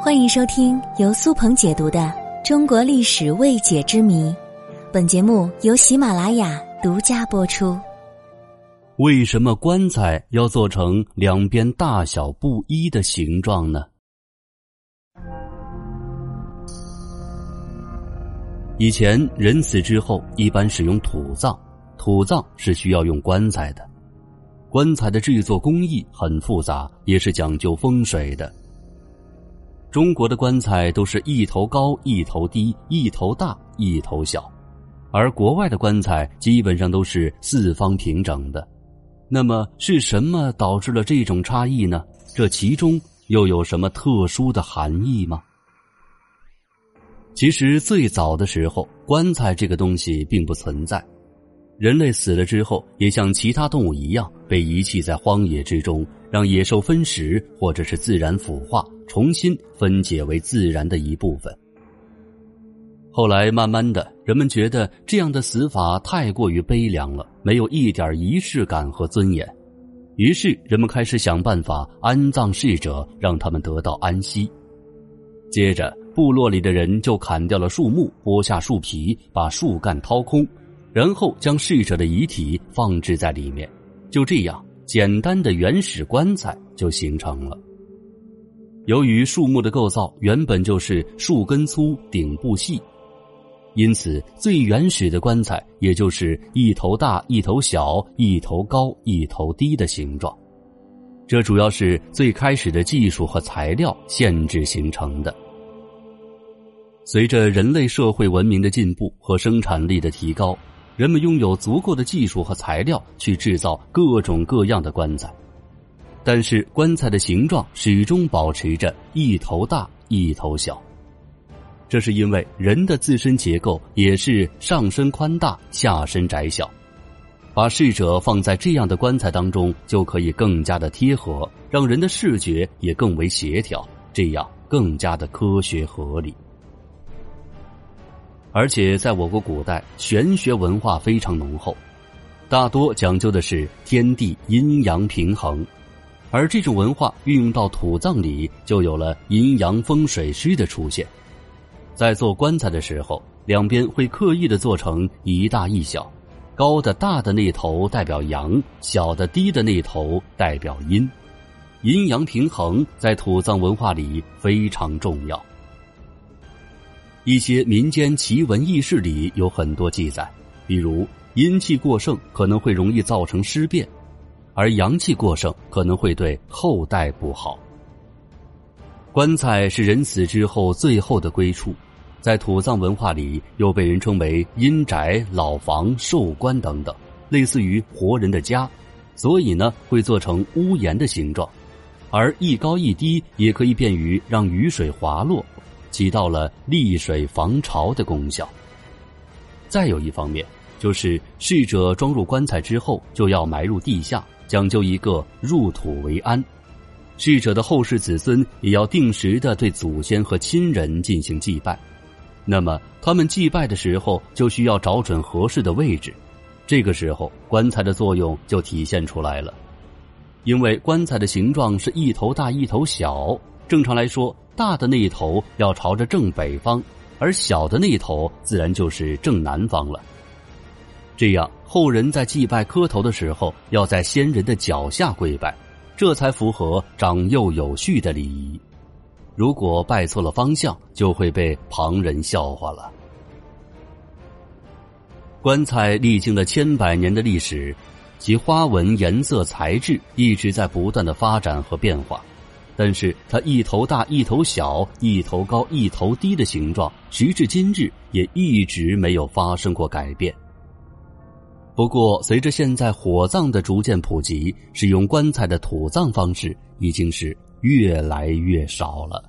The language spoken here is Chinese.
欢迎收听由苏鹏解读的《中国历史未解之谜》，本节目由喜马拉雅独家播出。为什么棺材要做成两边大小不一的形状呢？以前人死之后一般使用土葬，土葬是需要用棺材的。棺材的制作工艺很复杂，也是讲究风水的。中国的棺材都是一头高一头低，一头大一头小，而国外的棺材基本上都是四方平整的。那么是什么导致了这种差异呢？这其中又有什么特殊的含义吗？其实最早的时候，棺材这个东西并不存在。人类死了之后，也像其他动物一样被遗弃在荒野之中，让野兽分食，或者是自然腐化，重新分解为自然的一部分。后来慢慢的，人们觉得这样的死法太过于悲凉了，没有一点仪式感和尊严，于是人们开始想办法安葬逝者，让他们得到安息。接着，部落里的人就砍掉了树木，剥下树皮，把树干掏空。然后将逝者的遗体放置在里面，就这样，简单的原始棺材就形成了。由于树木的构造原本就是树根粗、顶部细，因此最原始的棺材也就是一头大、一头小、一头高、一头低的形状。这主要是最开始的技术和材料限制形成的。随着人类社会文明的进步和生产力的提高。人们拥有足够的技术和材料去制造各种各样的棺材，但是棺材的形状始终保持着一头大一头小。这是因为人的自身结构也是上身宽大下身窄小，把逝者放在这样的棺材当中就可以更加的贴合，让人的视觉也更为协调，这样更加的科学合理。而且在我国古代，玄学文化非常浓厚，大多讲究的是天地阴阳平衡，而这种文化运用到土葬里，就有了阴阳风水师的出现。在做棺材的时候，两边会刻意的做成一大一小，高的大的那头代表阳，小的低的那头代表阴，阴阳平衡在土葬文化里非常重要。一些民间奇闻异事里有很多记载，比如阴气过盛可能会容易造成尸变，而阳气过盛可能会对后代不好。棺材是人死之后最后的归处，在土葬文化里又被人称为阴宅、老房、寿棺等等，类似于活人的家，所以呢会做成屋檐的形状，而一高一低也可以便于让雨水滑落。起到了利水防潮的功效。再有一方面，就是逝者装入棺材之后，就要埋入地下，讲究一个入土为安。逝者的后世子孙也要定时的对祖先和亲人进行祭拜。那么，他们祭拜的时候，就需要找准合适的位置。这个时候，棺材的作用就体现出来了。因为棺材的形状是一头大一头小，正常来说。大的那一头要朝着正北方，而小的那一头自然就是正南方了。这样后人在祭拜磕头的时候，要在先人的脚下跪拜，这才符合长幼有序的礼仪。如果拜错了方向，就会被旁人笑话了。棺材历经了千百年的历史，其花纹、颜色、材质一直在不断的发展和变化。但是它一头大一头小，一头高一头低的形状，时至今日也一直没有发生过改变。不过，随着现在火葬的逐渐普及，使用棺材的土葬方式已经是越来越少了。